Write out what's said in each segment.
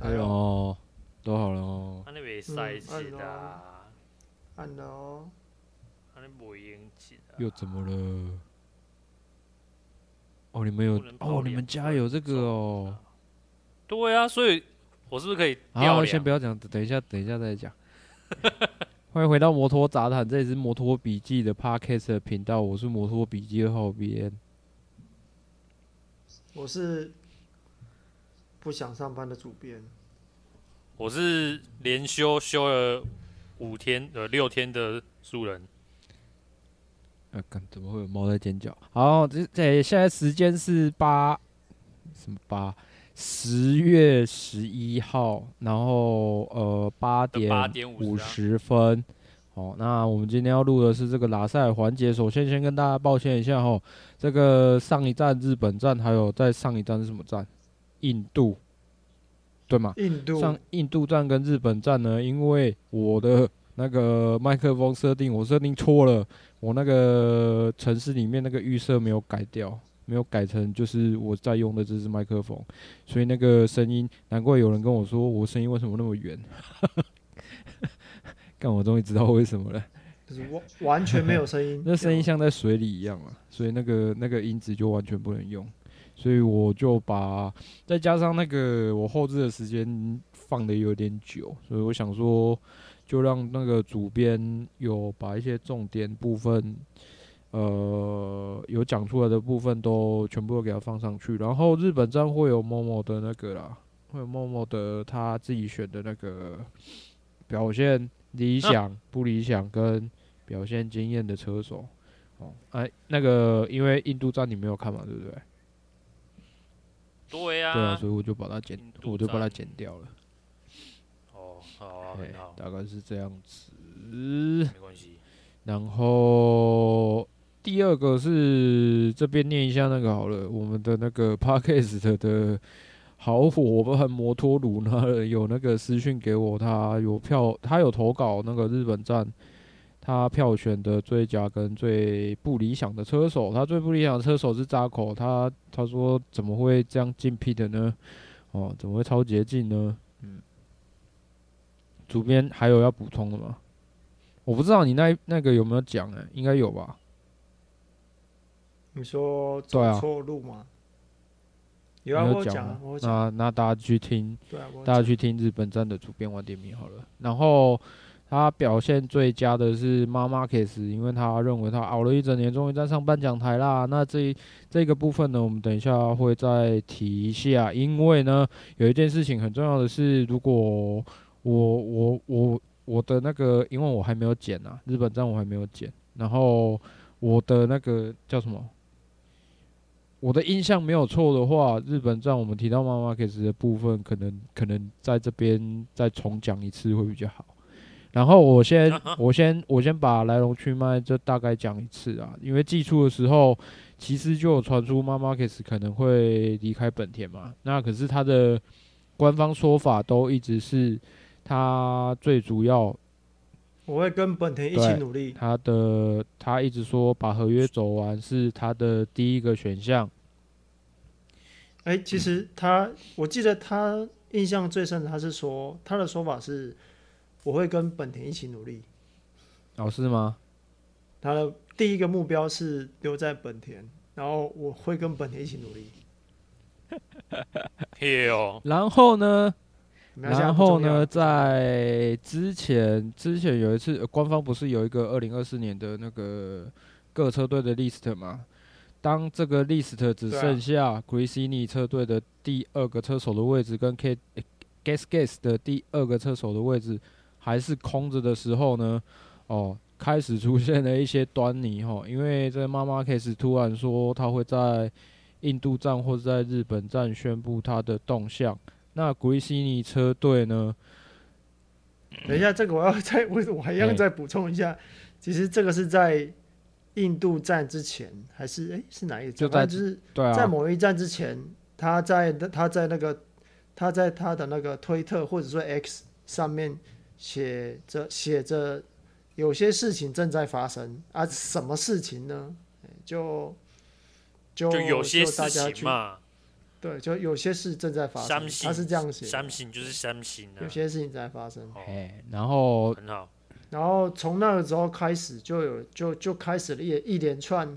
可以哦，都好了哦。又怎么了？哦，你们有哦，你们家有这个哦。对啊，所以我是不是可以？好，先不要讲，等一下，等一下再讲。欢迎回到摩托杂谈，这里是摩托笔记的 Podcast 的频道，我是摩托笔记的浩编，我是。不想上班的主编，我是连休休了五天呃六天的素人。怎么会有猫在尖叫？好，这这现在时间是八什么八十月十一号，然后呃八点五十分。好，那我们今天要录的是这个拉赛环节。首先，先跟大家抱歉一下哈，这个上一站日本站，还有在上一站是什么站？印度，对吗？印度像印度站跟日本站呢，因为我的那个麦克风设定我设定错了，我那个城市里面那个预设没有改掉，没有改成就是我在用的这支麦克风，所以那个声音，难怪有人跟我说我声音为什么那么远，但我终于知道为什么了，就是完完全没有声音，那声音像在水里一样啊，所以那个那个音质就完全不能用。所以我就把再加上那个我后置的时间放的有点久，所以我想说，就让那个主编有把一些重点部分，呃，有讲出来的部分都全部都给他放上去。然后日本站会有 Momo 的那个啦，会有 Momo 的他自己选的那个表现理想不理想跟表现经验的车手。哦，哎，那个因为印度站你没有看嘛，对不对？对呀，对啊，所以我就把它剪，我就把它剪掉了。哦，好啊，很好，大概是这样子。没关系。然后第二个是这边念一下那个好了，我们的那个 Podcast 的好伙伴摩托鲁呢，有那个私讯给我，他有票，他有投稿那个日本站。他票选的最佳跟最不理想的车手，他最不理想的车手是扎口，他他说怎么会这样进 pit 的呢？哦，怎么会超捷径呢？嗯，主编还有要补充的吗？我不知道你那那个有没有讲哎，应该有吧？你说走错路吗？有啊，我讲，那那大家去听，大家去听日本站的主编晚点名好了，然后。他表现最佳的是马马克斯，因为他认为他熬了一整年，终于站上颁奖台啦。那这这个部分呢，我们等一下会再提一下。因为呢，有一件事情很重要的是，如果我我我我的那个，因为我还没有剪啊，日本站我还没有剪，然后我的那个叫什么？我的印象没有错的话，日本站我们提到马马克斯的部分，可能可能在这边再重讲一次会比较好。然后我先，我先，我先把来龙去脉就大概讲一次啊，因为寄出的时候，其实就有传出妈妈 Kiss 可能会离开本田嘛。那可是他的官方说法都一直是，他最主要，我会跟本田一起努力。他的他一直说把合约走完是他的第一个选项。哎，其实他，我记得他印象最深的，他是说他的说法是。我会跟本田一起努力。哦，是吗？他的第一个目标是留在本田，然后我会跟本田一起努力。然后呢？然后呢？在之前，之前有一次，官方不是有一个二零二四年的那个各车队的 list 吗？当这个 list 只剩下 Gresini 车队的第二个车手的位置，跟 K Gasgas 的第二个车手的位置。还是空着的时候呢，哦，开始出现了一些端倪哈，因为这马马克斯突然说他会在印度站或者在日本站宣布他的动向。那古利西尼车队呢？等一下，这个我要再我我还要再补充一下，欸、其实这个是在印度站之前，还是哎、欸、是哪一站？就在就是在某一站之前，他在他在那个他在他的那个推特或者说 X 上面写着写着有些事情正在发生啊，什么事情呢？就就，就有些事情嘛。对，就有些事正在发生，他是这样写，三星就是相信，有些事情在发生。哎，然后很好，然后从那个时候开始，就有就就开始了一一连串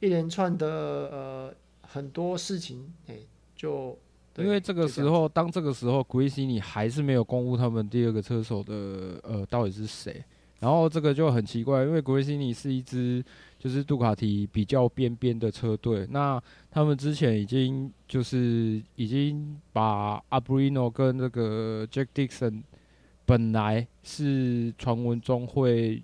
一连串的呃很多事情，哎，就因为这个时候，当这个时候，Gresini 还是没有公布他们第二个车手的呃到底是谁，然后这个就很奇怪，因为 Gresini 是一支。就是杜卡迪比较边边的车队，那他们之前已经就是已经把阿布里诺跟这个 Jack Dixon 本来是传闻中会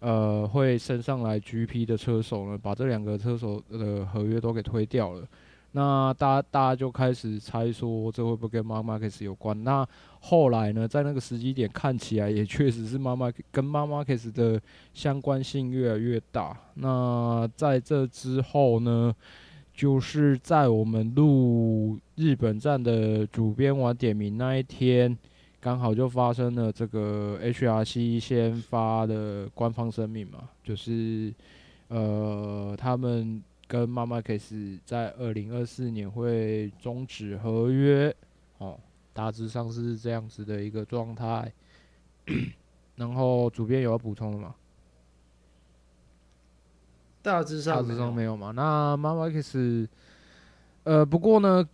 呃会升上来 GP 的车手呢，把这两个车手的合约都给推掉了。那大家大家就开始猜说，这会不会跟 Marc Marquez 有关？那后来呢，在那个时机点看起来也确实是 Marc Marquez 跟 Marc Marquez 的相关性越来越大。那在这之后呢，就是在我们录日本站的主编晚点名那一天，刚好就发生了这个 HRC 先发的官方声明嘛，就是呃他们。跟 Marc Marquez 在二零二四年会终止合约，哦，大致上是这样子的一个状态。然后主编有要补充的吗？大致上大致上没有嘛。那 Marc Marquez，呃，不过呢，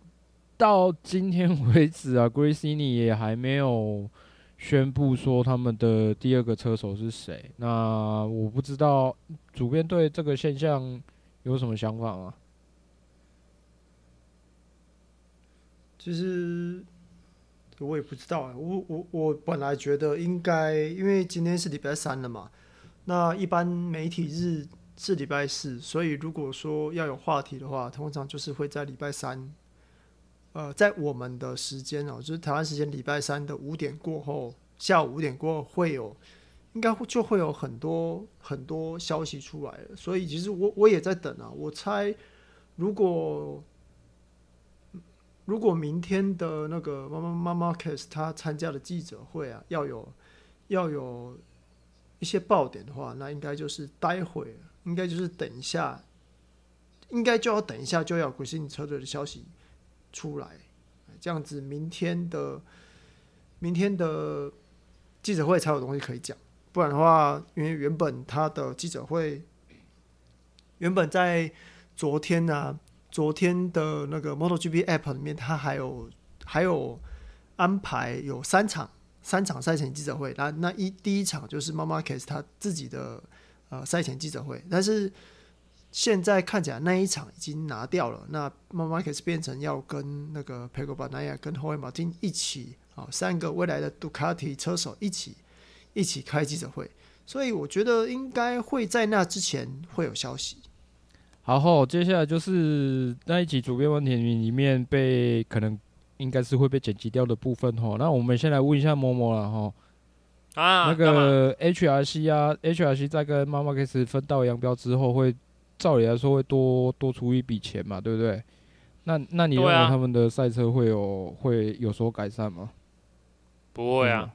到今天为止啊 g r a c i n i 也还没有宣布说他们的第二个车手是谁。那我不知道主编对这个现象。有什么想法吗？其实我也不知道。我我我本来觉得应该，因为今天是礼拜三了嘛，那一般媒体日是礼拜四，所以如果说要有话题的话，通常就是会在礼拜三，呃，在我们的时间哦，就是台湾时间礼拜三的五点过后，下午五点过后会有。应该会就会有很多很多消息出来了，所以其实我我也在等啊。我猜，如果如果明天的那个妈妈妈妈 Marquez 他参加的记者会啊，要有要有一些爆点的话，那应该就是待会，应该就是等一下，应该就要等一下就要 Gresini 车队的消息出来，这样子明天的明天的记者会才有东西可以讲。不然的话，因为原本他的记者会，原本在昨天呢、昨天的那个 MotoGP App 里面，他还有还有安排有三场三场赛前记者会。那那一第一场就是 Marc Marquez 他自己的呃赛前记者会，但是现在看起来那一场已经拿掉了。那 Marc Marquez 变成要跟那个 Pecco Bagnaia 跟 Jorge Martin 一起啊，三个未来的杜卡迪车手一起。一起开记者会，所以我觉得应该会在那之前会有消息。好后，接下来就是那一集主编问题里面被可能应该是会被剪辑掉的部分哈。那我们先来问一下某某了哈。啊，那个 HRC 啊，HRC 在跟 Marc Marquez 分道扬镳之后，会照理来说会多多出一笔钱嘛，对不对？那那你认为他们的赛车会有会有所改善吗？不会啊。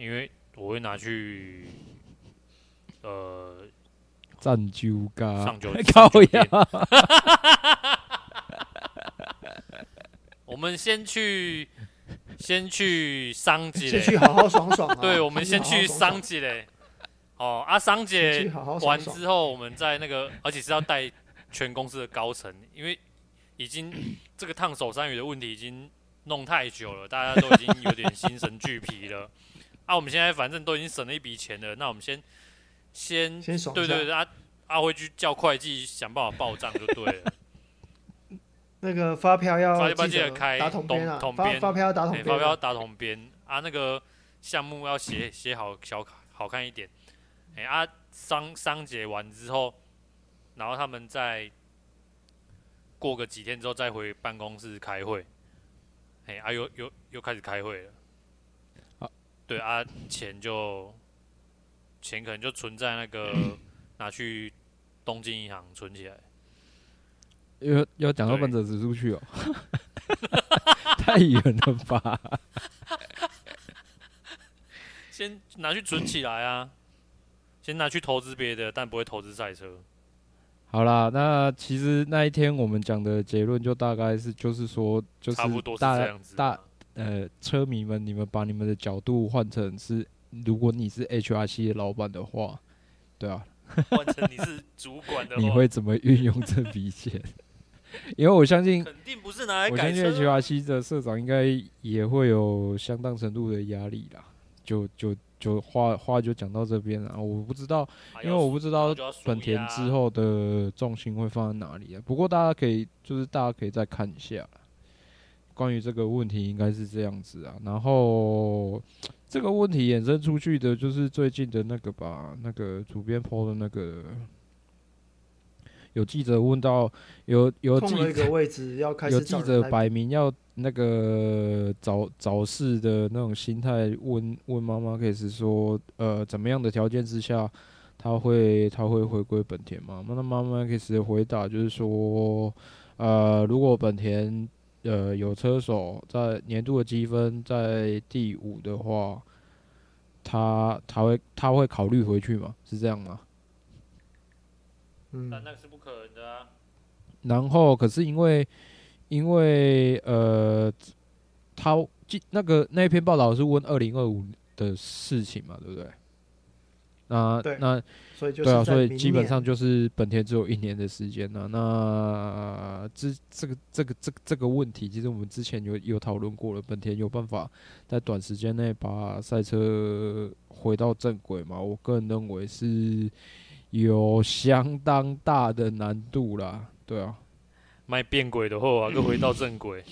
因为我会拿去，呃，赞助咖，上酒 我们先去，先去桑吉，先去好好爽爽，啊。对，我们先去桑吉嘞。哦，啊，桑姐完之后，我们在那个，而且是要带全公司的高层，因为已经这个烫手山芋的问题已经弄太久了，大家都已经有点心神俱疲了。啊，我们现在反正都已经省了一笔钱了，那我们先先先爽，对对对，阿阿辉去叫会计想办法报账就对了。那个发票要发票记得开打统编啊，统编发票要打统编，发票要打统编啊，那个项目要写写好小卡好看一点。哎、欸、啊，商商结完之后，然后他们再过个几天之后再回办公室开会，哎啊又又又开始开会了，啊对啊钱就钱可能就存在那个 拿去东京银行存起来，要要讲到本泽指数去哦，太远了吧？先拿去存起来啊，先拿去投资别的，但不会投资赛车。好啦，那其实那一天我们讲的结论就大概是，就是说，就是大差不多是这样子大呃车迷们，你们把你们的角度换成是，如果你是 HRC 的老板的话，对啊，换成你是主管的话，你会怎么运用这笔钱？因为我相信，肯定不是拿来改车。我相信 HRC 的社长应该也会有相当程度的压力啦。就就就话话就讲到这边了，我不知道，因为我不知道本田之后的重心会放在哪里啊。不过大家可以就是大家可以再看一下，关于这个问题应该是这样子啊。然后这个问题衍生出去的就是最近的那个吧，那个主编 PO 的那个。有记者问到，有有记者有记者摆明要那个找找事的那种心态，问问妈妈，可以是说，呃，怎么样的条件之下，他会他会回归本田吗？那妈妈可以是回答就是说，呃，如果本田呃有车手在年度的积分在第五的话，他他会他会考虑回去吗？是这样吗？嗯，但那个是不可能的啊。然后，可是因为，因为呃，他那个那篇报道是问二零二五的事情嘛，对不对？那对那所以就对啊，所以基本上就是本田只有一年的时间了。那这这个这个这个这个问题，其实我们之前有有讨论过了。本田有办法在短时间内把赛车回到正轨吗？我个人认为是。有相当大的难度啦，对啊，卖变轨的话，又回到正轨，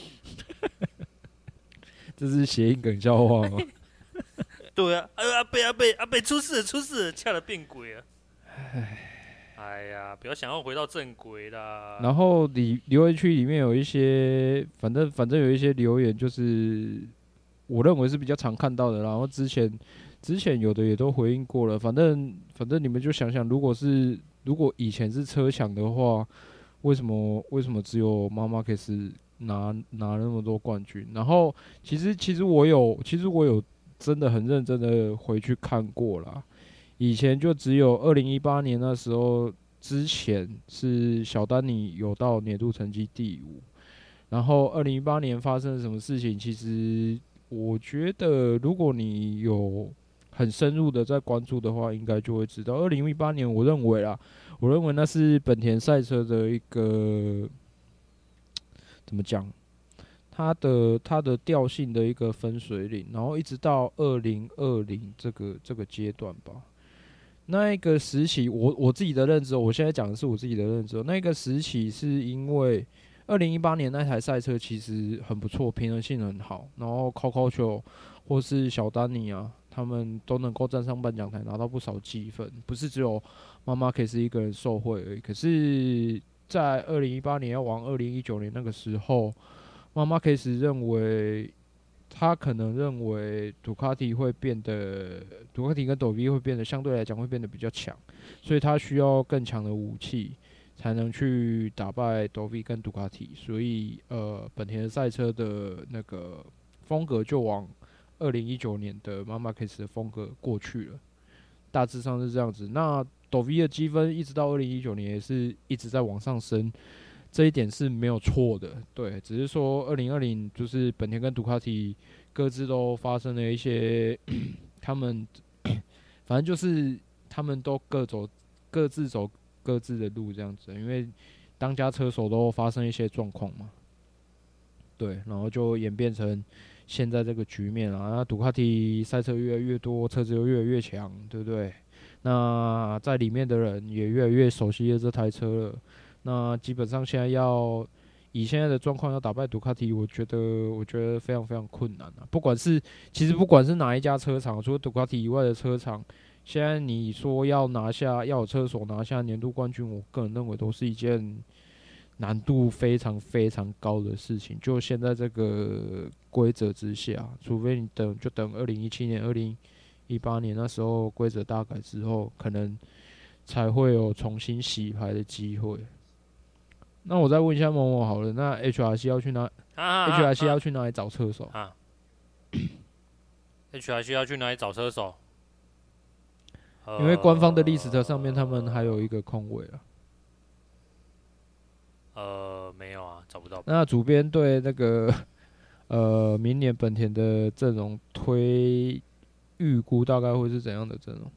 这是谐音梗笑话吗？对啊，哎阿贝阿贝阿贝出事了出事了，吓了变鬼啊！哎，哎呀，不要想要回到正轨啦。然后里留言区里面有一些，反正反正有一些留言，就是我认为是比较常看到的。然后之前。之前有的也都回应过了，反正反正你们就想想，如果是如果以前是车抢的话，为什么为什么只有妈妈可以拿拿那么多冠军？然后其实其实我有其实我有真的很认真的回去看过了，以前就只有二零一八年那时候之前是小丹尼有到年度成绩第五，然后二零一八年发生了什么事情？其实我觉得如果你有很深入的在关注的话，应该就会知道。二零一八年，我认为啊，我认为那是本田赛车的一个怎么讲？它的它的调性的一个分水岭，然后一直到二零二零这个这个阶段吧。那一个时期，我我自己的认知，我现在讲的是我自己的认知。那个时期是因为二零一八年那台赛车其实很不错，平衡性很好，然后 Coco 球或是小丹尼啊。他们都能够站上颁奖台，拿到不少积分，不是只有妈妈可以是一个人受惠而已。可是，在二零一八年要往二零一九年那个时候，妈妈 case 认为，他可能认为杜卡迪会变得，杜卡迪跟斗 V 会变得相对来讲会变得比较强，所以他需要更强的武器才能去打败斗 V 跟杜卡迪。所以，呃，本田的赛车的那个风格就往。二零一九年的妈妈 case 的风格过去了，大致上是这样子。那斗 V 的积分一直到二零一九年也是一直在往上升，这一点是没有错的。对，只是说二零二零就是本田跟杜卡迪各自都发生了一些，他们 反正就是他们都各走各自走各自的路这样子，因为当家车手都发生一些状况嘛。对，然后就演变成。现在这个局面啊，那杜卡迪赛车越来越多，车子又越来越强，对不对？那在里面的人也越来越熟悉这台车了。那基本上现在要以现在的状况要打败杜卡迪，我觉得我觉得非常非常困难啊。不管是其实不管是哪一家车厂，除了杜卡迪以外的车厂，现在你说要拿下要车手拿下年度冠军，我个人认为都是一件难度非常非常高的事情。就现在这个规则之下，除非你等，就等二零一七年、二零一八年那时候规则大改之后，可能才会有重新洗牌的机会。那我再问一下某某好了，那 HRC 要去哪？啊，HRC 要去哪里找车手？啊，HRC 要去哪里找车手？因为官方的 list 上面他们还有一个空位啊。呃，没有啊，找不到。那主编对那个 呃明年本田的阵容推预估大概会是怎样的阵容？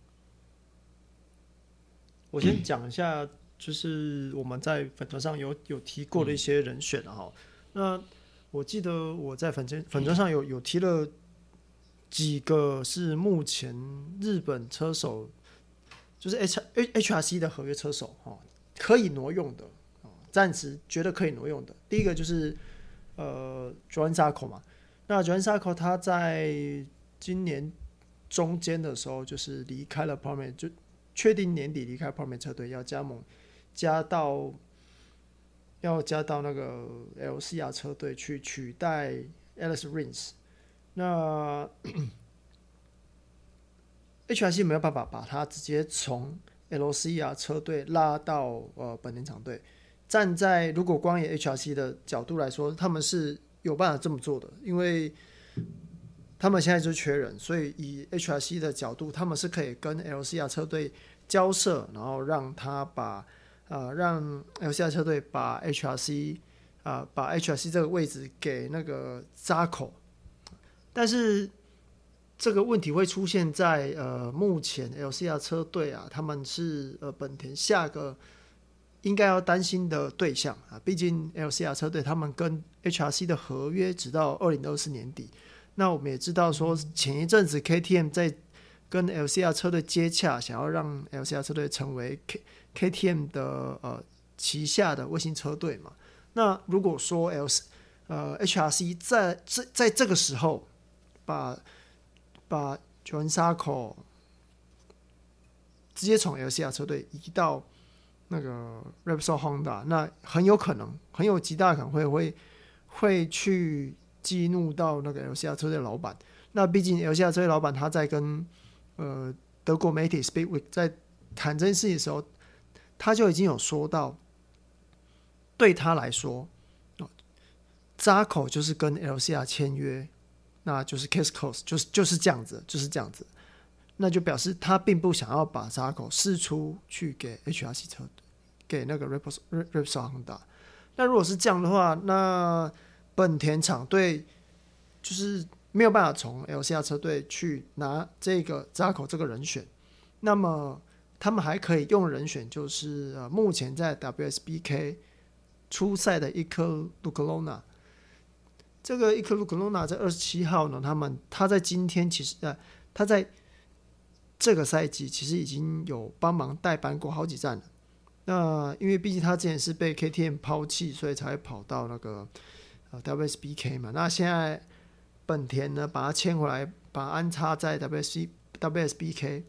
我先讲一下。就是我们在粉专上有有提过的一些人选哈，那我记得我在粉专粉专上有有提了几个是目前日本车手，就是 H H H R C 的合约车手哈，可以挪用的，暂时觉得可以挪用的。第一个就是呃 Johann Zarco 嘛，那 Johann Zarco 他在今年中间的时候就是离开了 Pramac，就确定年底离开 Pramac 车队要加盟。加到要加到那个 LCR 车队去取代 Alice Rins，那 HRC 没有办法把他直接从 LCR 车队拉到呃本田厂队。站在如果光以 HRC 的角度来说，他们是有办法这么做的，因为他们现在就缺人，所以以 HRC 的角度，他们是可以跟 LCR 车队交涉，然后让他把。啊、呃，让 LCR 车队把 HRC 啊、呃，把 HRC 这个位置给那个扎口，但是这个问题会出现在呃，目前 LCR 车队啊，他们是呃本田下个应该要担心的对象啊，毕竟 LCR 车队他们跟 HRC 的合约直到二零二四年底，那我们也知道说前一阵子 KTM 在跟 LCR 车队接洽，想要让 LCR 车队成为 K KTM 的呃旗下的卫星车队嘛，那如果说 L 呃 HRC 在这在这个时候把把 Johann Zarco 直接从 LCR 车队移到那个 Repsol Honda，那很有可能很有极大可能会会会去激怒到那个 LCR 车队老板。那毕竟 LCR 车队老板他在跟呃德国媒体 Speak Week 在谈这件事情的时候。他就已经有说到，对他来说，扎口就是跟 LCR 签约，那就是 case close，就是就是这样子，就是这样子，那就表示他并不想要把扎口释出去给 HRC 车，给那个 Repsol Repsol Honda。那如果是这样的话，那本田厂队就是没有办法从 LCR 车队去拿这个扎口这个人选，那么。他们还可以用人选，就是呃，目前在 WSBK 初赛的一颗卢克隆纳。这个一颗卢克隆纳在二十七号呢，他们他在今天其实呃，他在这个赛季其实已经有帮忙代班过好几站了。那因为毕竟他之前是被 KTM 抛弃，所以才跑到那个呃 WSBK 嘛。那现在本田呢，把他签回来，把安插在 WSC WSBK。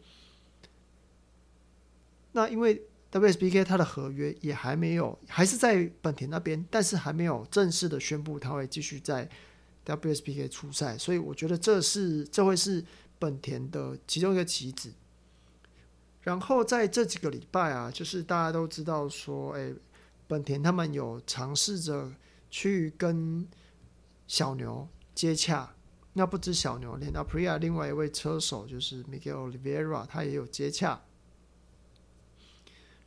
那因为 WSBK 它的合约也还没有，还是在本田那边，但是还没有正式的宣布他会继续在 WSBK 出赛，所以我觉得这是这会是本田的其中一个棋子。然后在这几个礼拜啊，就是大家都知道说，哎，本田他们有尝试着去跟小牛接洽，那不止小牛，连到 Pria 另外一位车手就是 Miguel Oliveira，他也有接洽。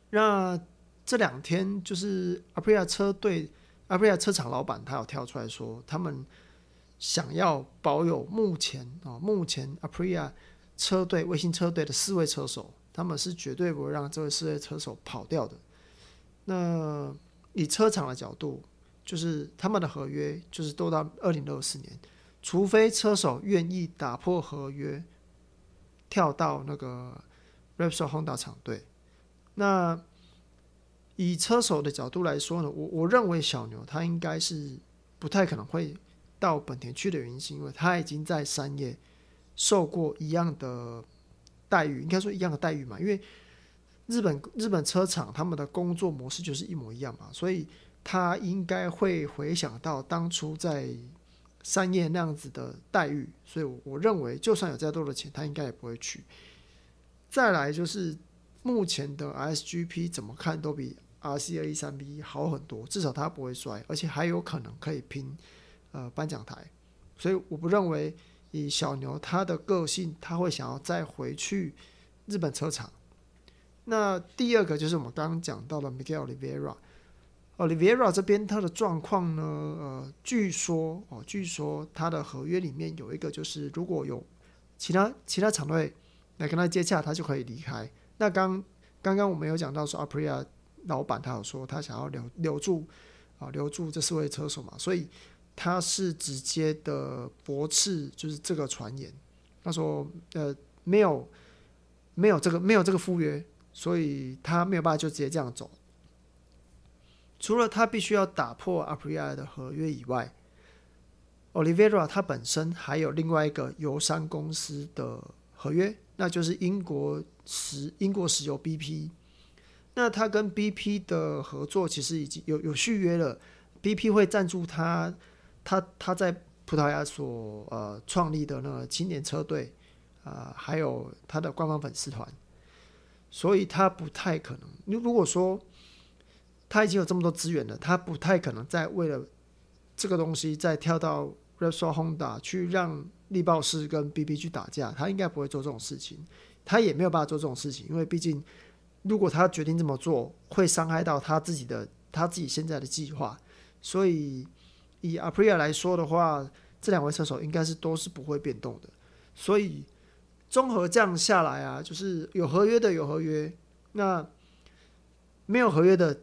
那这两天就是阿普利亚车队、阿普利亚车厂老板，他有跳出来说，他们想要保有目前啊，目前阿普利亚车队卫星车队的四位车手，他们是绝对不会让这位四位车手跑掉的。那以车厂的角度，就是他们的合约就是都到二零二四年，除非车手愿意打破合约，跳到那个 Repsol Honda 厂队。那以车手的角度来说呢，我我认为小牛他应该是不太可能会到本田去的原因，是因为他已经在三叶受过一样的待遇，应该说一样的待遇嘛。因为日本日本车厂他们的工作模式就是一模一样嘛，所以他应该会回想到当初在三叶那样子的待遇，所以我认为就算有再多的钱，他应该也不会去。再来就是目前的 SGP 怎么看都比 RC 二一三 B 好很多，至少他不会摔，而且还有可能可以拼呃颁奖台，所以我不认为以小牛他的个性，他会想要再回去日本车厂。那第二个就是我们刚刚讲到的 Miguel Oliveira。Olivera 这边他的状况呢，呃，据说哦，据说他的合约里面有一个就是如果有其他其他厂队来跟他接洽，他就可以离开。那刚刚刚我们有讲到说 apria。老板他有说他想要留留住啊，留住这四位车手嘛，所以他是直接的驳斥，就是这个传言。他说呃没有没有这个没有这个赴约，所以他没有办法就直接这样走。除了他必须要打破 apria 的合约以外，Olivera 他本身还有另外一个油商公司的合约，那就是英国石英国石油 BP。那他跟 BP 的合作其实已经有有续约了，BP 会赞助他，他他在葡萄牙所呃创立的那个青年车队啊、还有他的官方粉丝团，所以他不太可能。你如果说他已经有这么多资源了，他不太可能再为了这个东西再跳到 Repsol Honda 去让力豹师跟 BB 去打架，他应该不会做这种事情，他也没有办法做这种事情，因为毕竟。如果他决定这么做，会伤害到他自己的他自己现在的计划，所以以 Aprilia 来说的话，这两位车手应该是都是不会变动的。所以综合这样下来啊，就是有合约的有合约，那没有合约的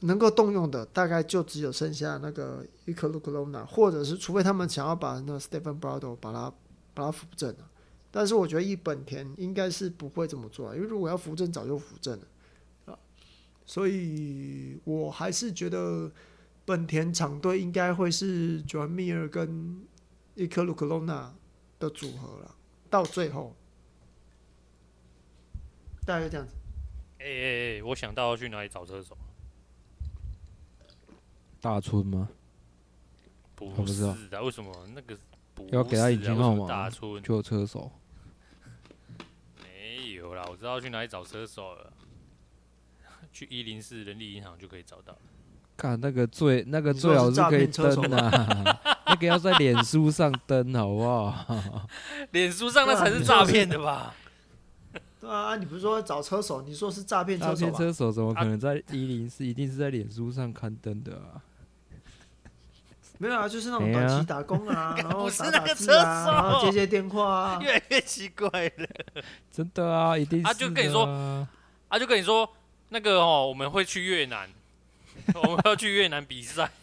能够动用的，大概就只有剩下那个 Iker Lecuona，或者是除非他们想要把那 Stephen Bradl 把他把他扶正了。但是我觉得，一本田应该是不会这么做，因为如果要扶正，早就扶正了啊。所以我还是觉得本田厂队应该会是 Joan Mir 跟 Iker Lecuona 的组合了。到最后，大概就这样子。哎哎哎，我想到要去哪里找车手？大村吗？不是的，为什么那个要给他引擎号码？就有车手。我知道去哪里找车手了，去一零四人力银行就可以找到。看那个最那个最好是可以登啊，那个要在脸书上登好不好？脸书上那才是诈骗的吧？对啊，你不是说找车手，你说是诈骗车手？诈骗车手怎么可能在一零四？一定是在脸书上刊登的啊。没有啊，就是那种短期打工啊，然后打打字啊，然后接接电话啊，越来越奇怪了。真的啊，一定是。他就跟你说，他就跟你说，那个哦，我们会去越南，我们要去越南比赛。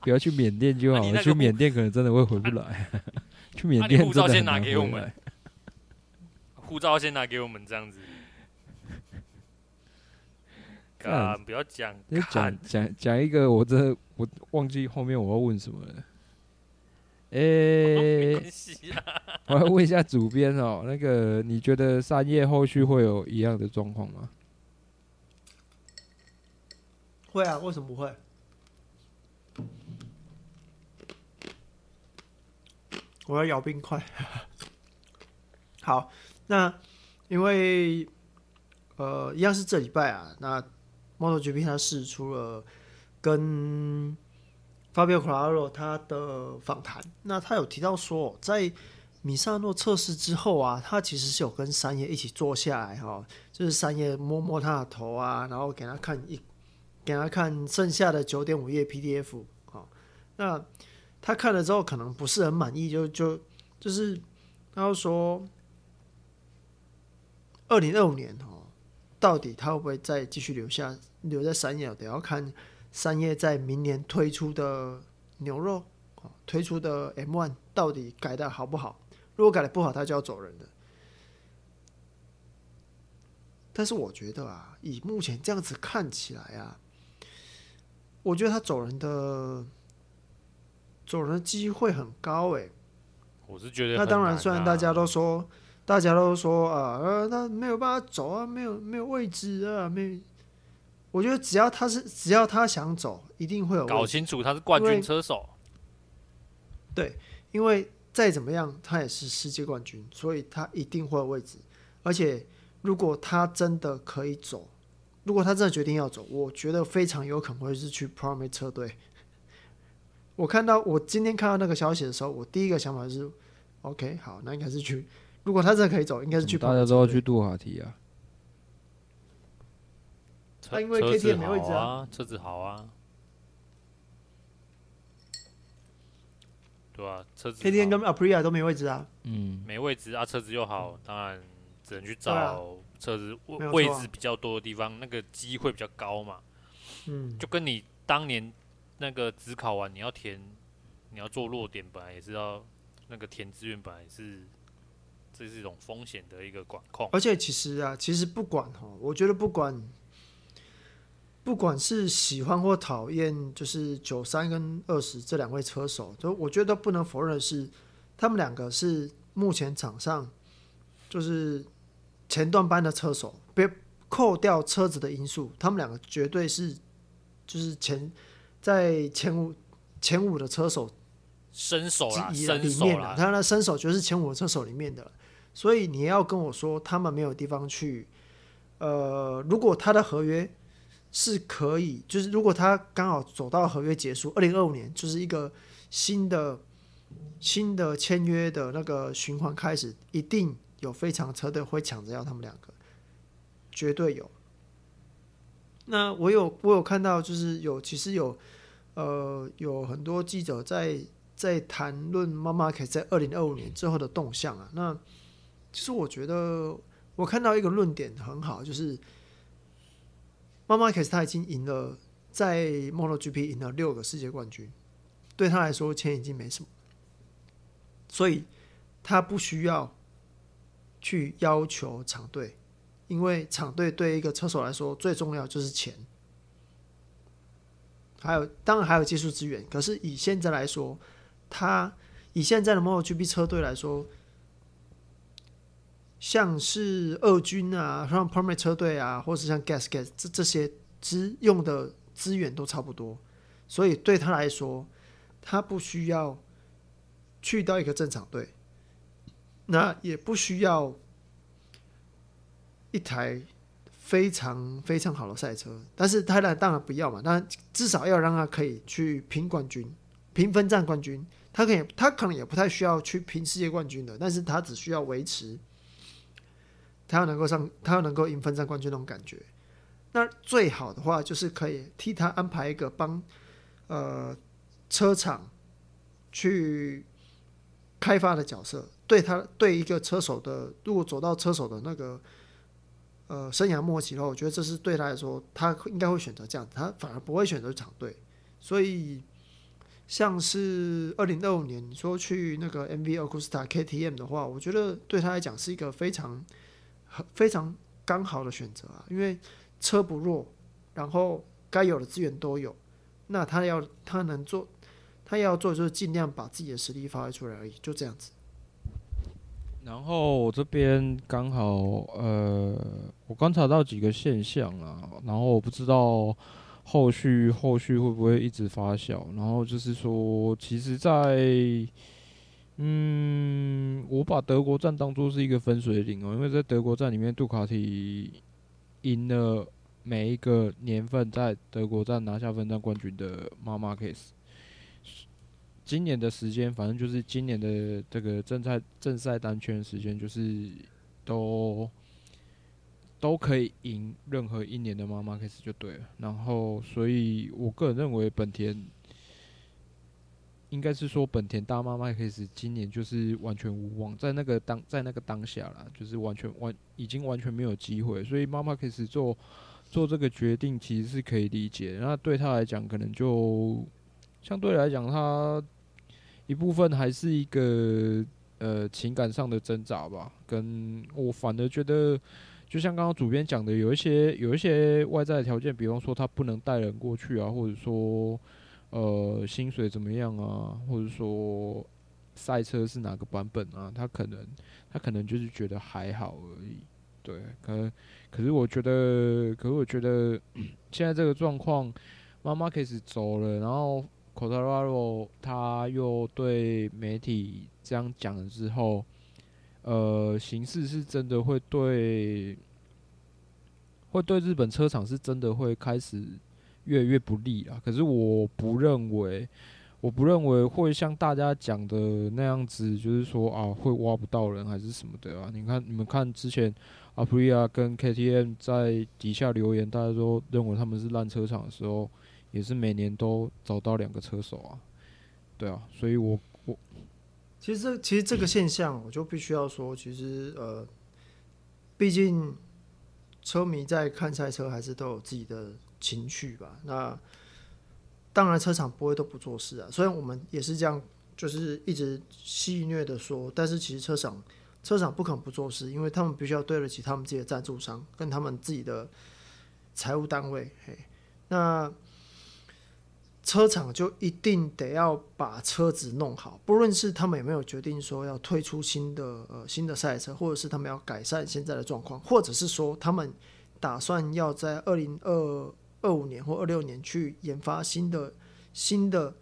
不要去缅甸就好了，去缅甸可能真的会回不来。去缅甸，护照先拿给我们，护照先拿给我们，这样子。啊！不要讲，讲讲讲一个，我真的我忘记后面我要问什么了。诶、欸，我要问一下主编哦，那个你觉得三叶后续会有一样的状况吗？会啊，为什么不会？我要咬冰块。好，那因为呃，一样是这礼拜啊，那。MotoGP 他释出了跟 Fabio Quartararo 他的访谈，那他有提到说，在米萨诺测试之后啊，他其实是有跟三叶一起坐下来哈，就是三叶摸摸他的头啊，然后给他看一给他看剩下的九点五页 PDF 啊，那他看了之后可能不是很满意，就就就是他就说，二零二五年哈，到底他会不会再继续留下？留在三叶，得要看三叶在明年推出的牛肉，推出的 M one 到底改的好不好？如果改的不好，他就要走人了。但是我觉得啊，以目前这样子看起来啊，我觉得他走人的走人的机会很高诶。我是觉得，那当然，虽然大家都说，大家都说啊，呃，他没有办法走啊，没有没有位置啊，没。我觉得只要他是只要他想走，一定会有搞清楚他是冠军车手。对，因为再怎么样，他也是世界冠军，所以他一定会有位置。而且，如果他真的可以走，如果他真的决定要走，我觉得非常有可能会是去 Pramac 车队。我看到我今天看到那个消息的时候，我第一个想法是，OK，好，那应该是去。如果他真的可以走，应该是去。大家都要去杜卡迪啊。他因为 KTM 没位置啊，车子好啊，对啊，车子 KTM 跟 Aprilia 都没位置啊，嗯，没位置啊，车子又好，当然只能去找车子位位置比较多的地方，那个机会比较高嘛，嗯，就跟你当年那个只考完你要填，你要做落点，本来也是要那个填志愿，本来也是这是一种风险的一个管控，而且其实啊，其实不管哈，我觉得不管。不管是喜欢或讨厌，就是九三跟二十这两位车手，就我觉得不能否认的是，他们两个是目前场上就是前段班的车手，别扣掉车子的因素，他们两个绝对是就是前在前五前五的车手身手啦，里面的，他的身手就是前五的车手里面的，所以你要跟我说他们没有地方去，呃，如果他的合约。是可以，就是如果他刚好走到合约结束，二零二五年就是一个新的新的签约的那个循环开始，一定有非常车队会抢着要他们两个，绝对有。那我有我有看到，就是有其实有呃有很多记者在在谈论妈妈可以在二零二五年之后的动向啊。那其实我觉得我看到一个论点很好，就是。马马克斯他已经赢了，在 MotoGP 赢了六个世界冠军，对他来说钱已经没什么，所以他不需要去要求厂队，因为厂队对一个车手来说最重要就是钱，还有当然还有技术资源。可是以现在来说，他以现在的 MotoGP 车队来说。像是二军啊，像 Pramac 车队啊，或是像 Gas Gas 这这些资用的资源都差不多，所以对他来说，他不需要去到一个正常队，那也不需要一台非常非常好的赛车，但是他当然不要嘛，但至少要让他可以去拼冠军、平分站冠军，他可以，他可能也不太需要去拼世界冠军的，但是他只需要维持。他要能够上，他要能够赢分站冠军那种感觉，那最好的话就是可以替他安排一个帮呃车厂去开发的角色，对他对一个车手的，如果走到车手的那个呃生涯末期的话，我觉得这是对他来说，他应该会选择这样，他反而不会选择厂队。所以像是二零二五年你说去那个 MV Agusta KTM 的话，我觉得对他来讲是一个非常。非常刚好的选择啊，因为车不弱，然后该有的资源都有，那他要他能做，他要做就是尽量把自己的实力发挥出来而已，就这样子。然后我这边刚好呃，我观察到几个现象啊，然后我不知道后续后续会不会一直发酵，然后就是说，其实，在嗯，我把德国站当做是一个分水岭哦，因为在德国站里面，杜卡迪赢了每一个年份在德国站拿下分站冠军的 Marc Marquez。今年的时间，反正就是今年的这个正赛正赛单圈时间，就是都都可以赢任何一年的 Marc Marquez 就对了。然后，所以我个人认为本田。应该是说，本田大妈麦克斯今年就是完全无望，在那个当在那个当下啦，就是完全完已经完全没有机会，所以妈妈开始做做这个决定，其实是可以理解。那对他来讲，可能就相对来讲，他一部分还是一个呃情感上的挣扎吧。跟我反而觉得，就像刚刚主编讲的，有一些有一些外在条件，比方说他不能带人过去啊，或者说。呃，薪水怎么样啊？或者说赛车是哪个版本啊？他可能他可能就是觉得还好而已，对，可能可是我觉得，可是我觉得 现在这个状况，妈妈开始走了，然后 Quartararo 他又对媒体这样讲了之后，呃，形势是真的会对，会对日本车厂是真的会开始越来越不利啊。可是我不认为。我不认为会像大家讲的那样子，就是说啊，会挖不到人还是什么的啊？你看，你们看之前阿普利亚跟 KTM 在底下留言，大家都认为他们是烂车厂的时候，也是每年都找到两个车手啊。对啊，所以我我其实这其实这个现象，我就必须要说，其实呃，毕竟车迷在看赛车还是都有自己的情绪吧。那当然，车厂不会都不做事啊。虽然我们也是这样，就是一直戏谑的说，但是其实车厂车厂不可能不做事，因为他们必须要对得起他们自己的赞助商跟他们自己的财务单位。嘿，那车厂就一定得要把车子弄好，不论是他们有没有决定说要推出新的呃新的赛车，或者是他们要改善现在的状况，或者是说他们打算要在二零二。二五年或二六年去研发新的新的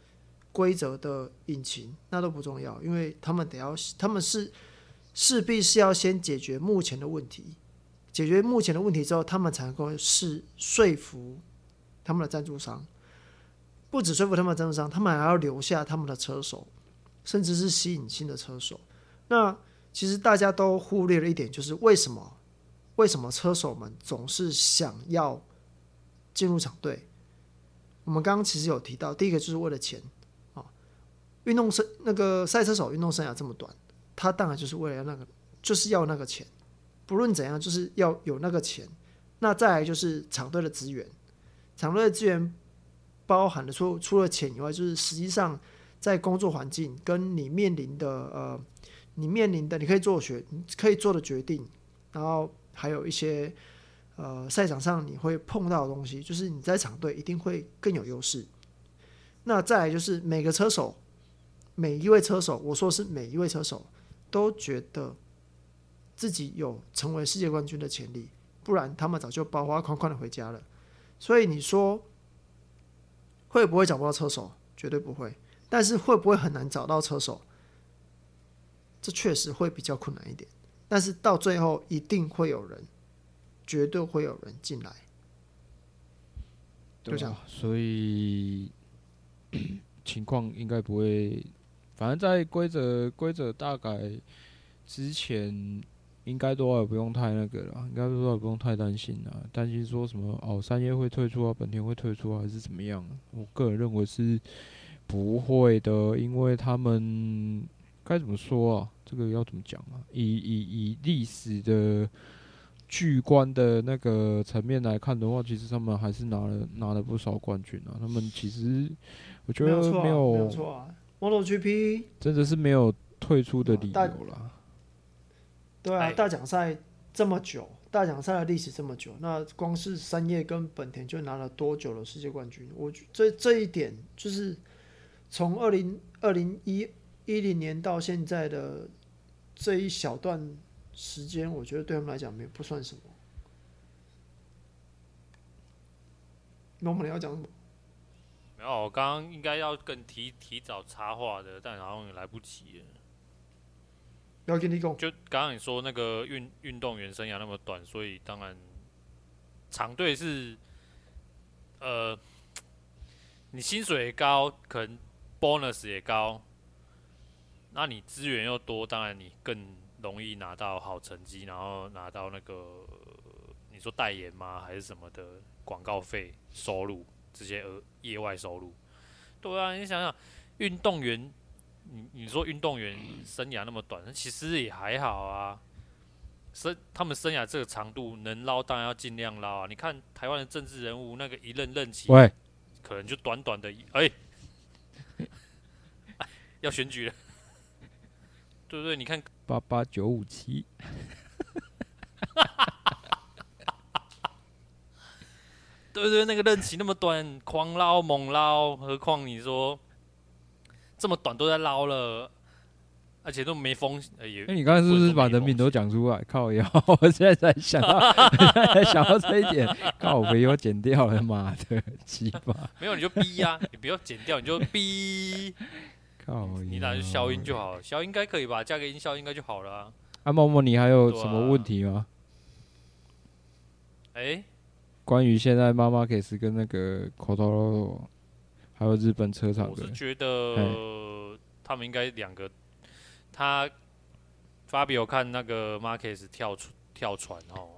规则的引擎，那都不重要，因为他们得要，他们是势必是要先解决目前的问题，解决目前的问题之后，他们才能够是说服他们的赞助商，不止说服他们的赞助商，他们还要留下他们的车手，甚至是吸引新的车手。那其实大家都忽略了一点，就是为什么为什么车手们总是想要。进入厂队，我们刚刚其实有提到，第一个就是为了钱啊。运动生那个赛车手运动生涯这么短，他当然就是为了要那个，就是要那个钱。不论怎样，就是要有那个钱。那再来就是厂队的资源，厂队的资源包含的除除了钱以外，就是实际上在工作环境跟你面临的呃，你面临的你可以做决，可以做的决定，然后还有一些。呃，赛场上你会碰到的东西，就是你在场队一定会更有优势。那再来就是每个车手，每一位车手，我说是每一位车手都觉得自己有成为世界冠军的潜力，不然他们早就包花款款的回家了。所以你说会不会找不到车手？绝对不会。但是会不会很难找到车手？这确实会比较困难一点。但是到最后一定会有人。绝对会有人进来，对啊，所以情况应该不会，反正在规则规则大改之前，应该都还不用太那个了，应该都还不用太担心了。担心说什么哦，三叶会退出啊，本田会退出啊，还是怎么样？我个人认为是不会的，因为他们该怎么说啊？这个要怎么讲啊？以以以历史的。巨观的那个层面来看的话，其实他们还是拿了拿了不少冠军啊。他们其实我觉得没有没有错啊，MotoGP 真的是没有退出的理由了。对啊，大奖赛这么久，大奖赛的历史这么久，那光是三叶跟本田就拿了多久的世界冠军？我觉这这一点就是从二零二零一一零年到现在的这一小段。时间，我觉得对他们来讲没不算什么。那我们要讲什么？没有，我刚刚应该要更提提早插话的，但好像也来不及了。要跟你讲，就刚刚你说那个运运动员生涯那么短，所以当然长队是呃，你薪水也高，可能 bonus 也高，那你资源又多，当然你更。容易拿到好成绩，然后拿到那个你说代言吗？还是什么的广告费收入，这些额业外收入。对啊，你想想，运动员，你你说运动员生涯那么短，其实也还好啊。生他们生涯这个长度，能捞当然要尽量捞啊。你看台湾的政治人物，那个一任任期，喂，可能就短短的，哎，要选举了。对不对？你看八八九五七，对不对？那个任期那么短，狂捞猛捞，何况你说这么短都在捞了，而且都没风险。哎，你刚才是不是把人品都讲出来？靠腰，我现在才想到，才想到这一点，靠，我又剪掉了，妈的，鸡巴！没有你就逼呀，你不要剪掉，你就逼。靠，你拿消音就好了，消音应该可以吧？加个音效应该就好了啊。啊，默默，你还有什么问题吗？哎，关于现在妈妈 case 跟那个 Kotaro，还有日本车厂的，我是觉得他们应该两个。他发表看那个 Marquez 跳跳船哦，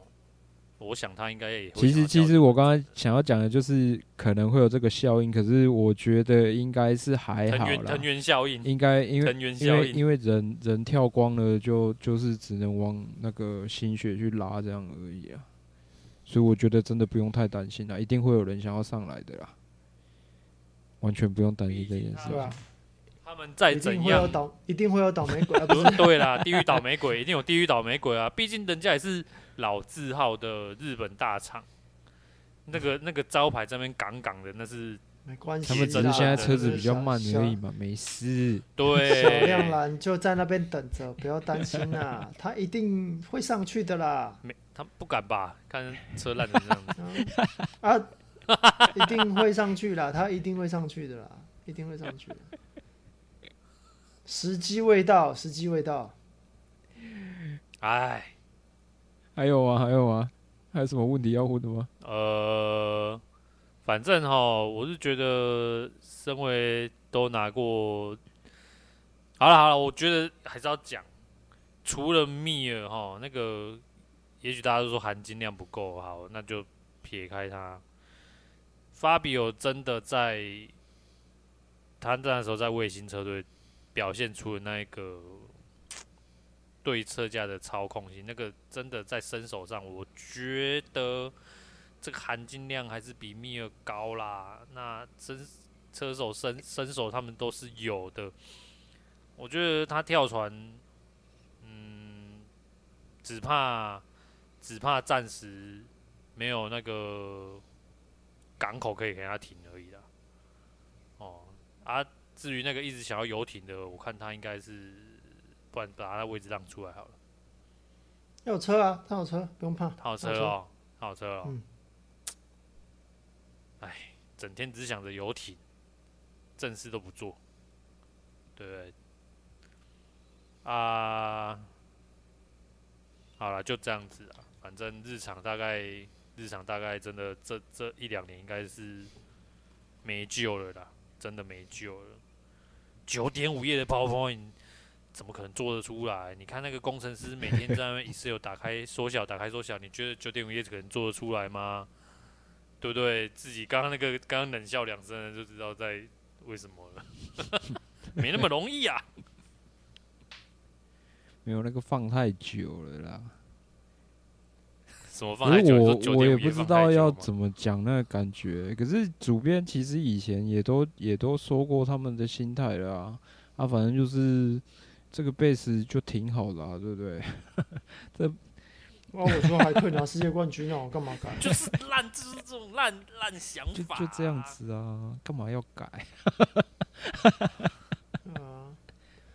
我想他应该也会。其实其实我刚才想要讲的就是可能会有这个效应，可是我觉得应该是还好啦。藤原效应应该因为因为因为人人跳光了，就就是只能往那个心血去拉这样而已啊。所以我觉得真的不用太担心啦，一定会有人想要上来的啦，完全不用担心这件事。他们再怎样，一定会有倒霉鬼。不是 对啦，地狱倒霉鬼一定有地狱倒霉鬼啊！毕竟人家也是老字号的日本大厂，那个那个招牌这边杠杠的，那是没关系。他们只是现在车子比较慢而已嘛，没事。对，小亮兰就在那边等着，不要担心啦，他一定会上去的啦。没，他不敢吧？看车烂成这样子 啊，一定会上去啦，他一定会上去的啦，一定会上去。时机未到，时机未到。哎，还有啊，还有啊，还有什么问题要问的吗？呃，反正哈，我是觉得，身为都拿过，好了好了，我觉得还是要讲，除了密尔哈，那个，也许大家都说含金量不够好，那就撇开他。法比欧真的在他那时候在卫星车队。表现出的那一个对车架的操控性，那个真的在身手上，我觉得这个含金量还是比密尔高啦。那身车手身身手他们都是有的，我觉得他跳船，嗯，只怕只怕暂时没有那个港口可以给他停而已啦。哦，啊。至于那个一直想要游艇的，我看他应该是，不然把他的位置让出来好了。他有车啊，他有车，不用怕。他有车哦，他有车哦。嗯。哎，整天只想着游艇，正事都不做。对。啊。好了，就这样子啊。反正日常大概，日常大概真的这这一两年应该是没救了啦，真的没救了。九点五页的 PowerPoint 怎么可能做得出来？你看那个工程师每天在那 Excel 打开缩小，打开缩小，你觉得九点五页可能做得出来吗？对不对？自己刚刚那个刚刚冷笑两声就知道在为什么了，没那么容易啊！没有那个放太久了啦。什么放太久？我我也不知道要怎么讲那个感觉。可是主编其实以前也都也都说过他们的心态了啊。啊，反正就是这个贝斯就挺好的啊，对不对？这，哇，我说还可以拿世界冠军啊，我干嘛改？就是烂，就是这种烂烂想法、啊就。就这样子啊，干嘛要改？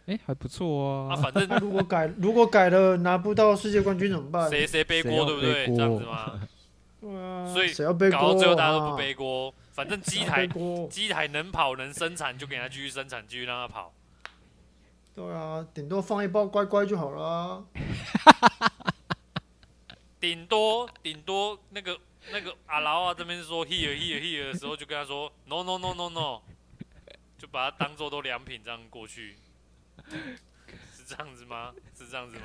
哎、欸，还不错啊！啊，反正 如果改，如果改了拿不到世界冠军怎么办？谁谁背锅，对不对？这样子吗？对啊。所以谁要背锅？搞到最后大家都不背锅，啊、反正机台机台能跑能生产，就给他继续生产，继续让他跑。对啊，顶多放一包乖乖就好了。顶多顶多那个那个阿劳啊这边说 here here here 的时候，就跟他说 no no no no no，就把它当做都良品这样过去。是这样子吗？是这样子吗？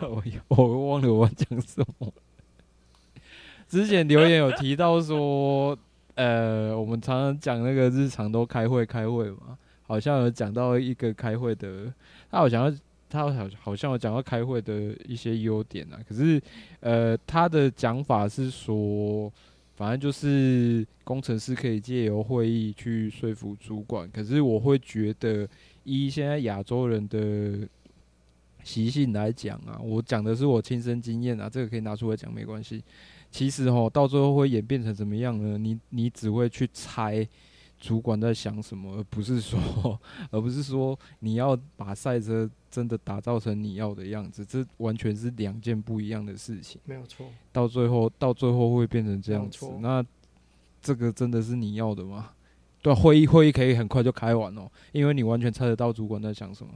我我忘了我要讲什么。之前留言有提到说，呃，我们常常讲那个日常都开会开会嘛，好像有讲到一个开会的，他好像他好好像有讲到开会的一些优点啊。可是，呃，他的讲法是说，反正就是工程师可以借由会议去说服主管。可是我会觉得。以现在亚洲人的习性来讲啊，我讲的是我亲身经验啊，这个可以拿出来讲没关系。其实齁，到最后会演变成怎么样呢？你你只会去猜主管在想什么，而不是说，而不是说你要把赛车真的打造成你要的样子，这完全是两件不一样的事情。没有错，到最后，到最后会变成这样子。那这个真的是你要的吗？对，会议会议可以很快就开完哦，因为你完全猜得到主管在想什么。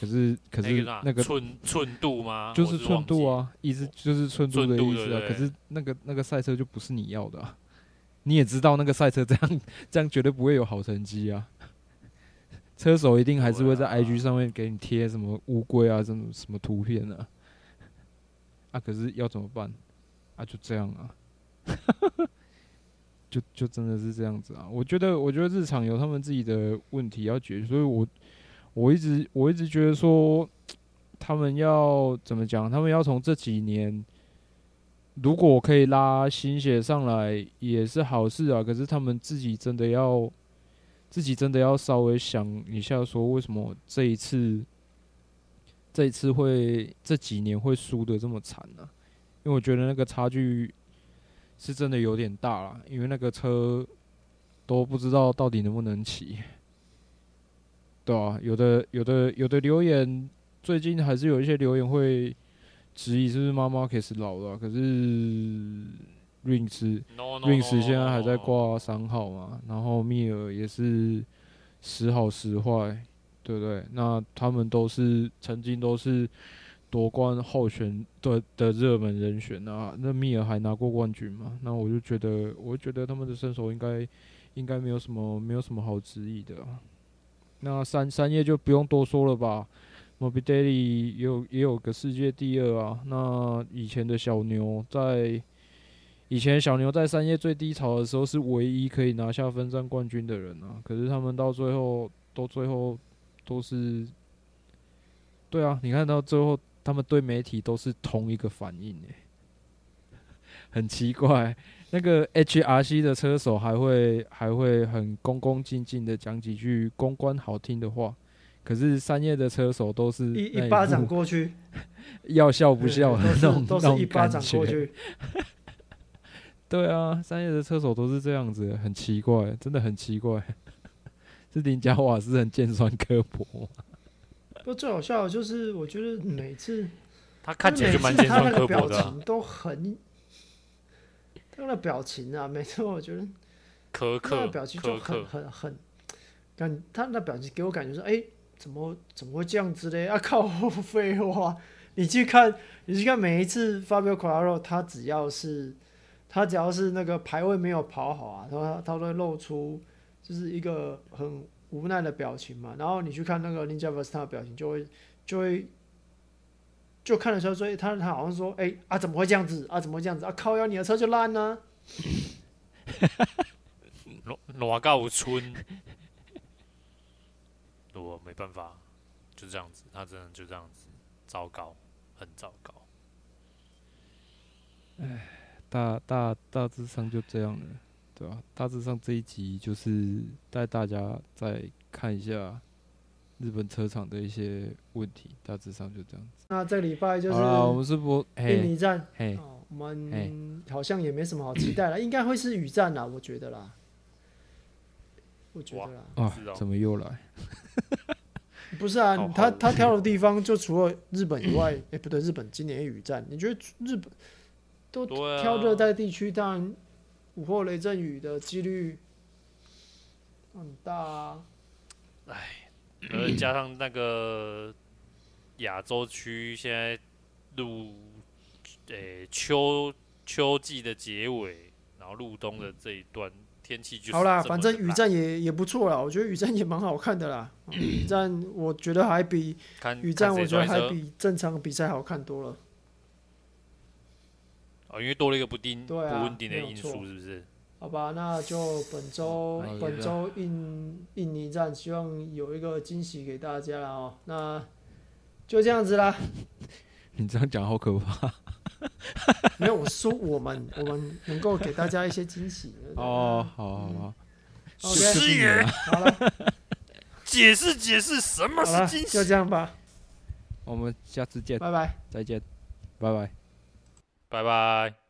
可是，可是那个寸寸度吗？就是寸度啊，意思就是寸度的意思啊。可是那个那个赛车就不是你要的啊。你也知道那个赛车这样 这样绝对不会有好成绩啊！车手一定还是会在 IG 上面给你贴什么乌龟啊，什么什么图片啊。啊，可是要怎么办？啊，就这样啊，就就真的是这样子啊！我觉得，我觉得日常有他们自己的问题要解决，所以我我一直我一直觉得说，他们要怎么讲？他们要从这几年。如果可以拉新血上来也是好事啊，可是他们自己真的要，自己真的要稍微想一下，说为什么这一次，这一次会这几年会输得这么惨呢？因为我觉得那个差距是真的有点大了，因为那个车都不知道到底能不能骑，对啊，有的有的有的留言，最近还是有一些留言会。质疑是不是妈妈开始老了？可是 Rins Rins 现在还在挂三号嘛？然后密尔也是时好时坏，对不对？那他们都是曾经都是夺冠候选的的热门人选啊。那密尔还拿过冠军嘛？那我就觉得，我觉得他们的身手应该应该没有什么没有什么好质疑的。那三三叶就不用多说了吧。Morbidelli 也有也有个世界第二啊，那以前的小牛在以前小牛在三叶最低潮的时候是唯一可以拿下分站冠军的人啊，可是他们到最后都最后都是，对啊，你看到最后他们对媒体都是同一个反应诶，很奇怪，那个 HRC 的车手还会还会很恭恭敬敬的讲几句公关好听的话。可是三叶的车手都是一一巴掌过去，要笑不笑的那种都是一巴掌过去。对啊，三叶的车手都是这样子，很奇怪，真的很奇怪。是林加瓦斯很尖酸刻薄。不，最好笑的就是，我觉得每次他看起来就蛮尖酸刻薄的，表情都很他的表情啊，每次我觉得苛刻，表情就很很很感，他的表情给我感觉说，哎。怎么怎么会这样子嘞？啊靠！废话，你去看，你去看每一次 Fabio Quartararo，他只要是，他只要是那个排位没有跑好啊，他他都会露出就是一个很无奈的表情嘛。然后你去看那个 Ninja Verstappen 的表情，就会就会就看的时候，所以他他好像说，哎、啊怎么会这样子啊？怎么会这样子啊？靠！要你的车就烂呢、啊？挪挪高村。我没办法，就这样子，他真的就这样子，糟糕，很糟糕。哎，大大大致上就这样了，对吧？大致上这一集就是带大家再看一下日本车厂的一些问题，大致上就这样子。那这个礼拜就是我们是不印尼站，嘿，我们好像也没什么好期待了，应该会是雨战啦，我觉得啦。我觉得啦，啊，怎么又来？不是啊，他他挑的地方就除了日本以外，哎、欸，不对，日本今年雨战。你觉得日本都挑热带地区，当然午后雷阵雨的几率很大啊。哎，而，加上那个 亚洲区现在入诶、欸、秋秋季的结尾，然后入冬的这一段。天气就好啦，反正雨战也也不错啦，我觉得雨战也蛮好看的啦。雨战我觉得还比雨战我觉得还比正常比赛好看多了。哦，因为多了一个不定、不稳定的因素，是不是？好吧，那就本周本周印印尼站，希望有一个惊喜给大家了哦。那就这样子啦。你这样讲好可怕。没有，我说我们我们能够给大家一些惊喜。哦，好好好。师爷，好了，解释解释什么是惊喜。就这样吧，我们下次见，拜拜，再见，拜拜，拜拜。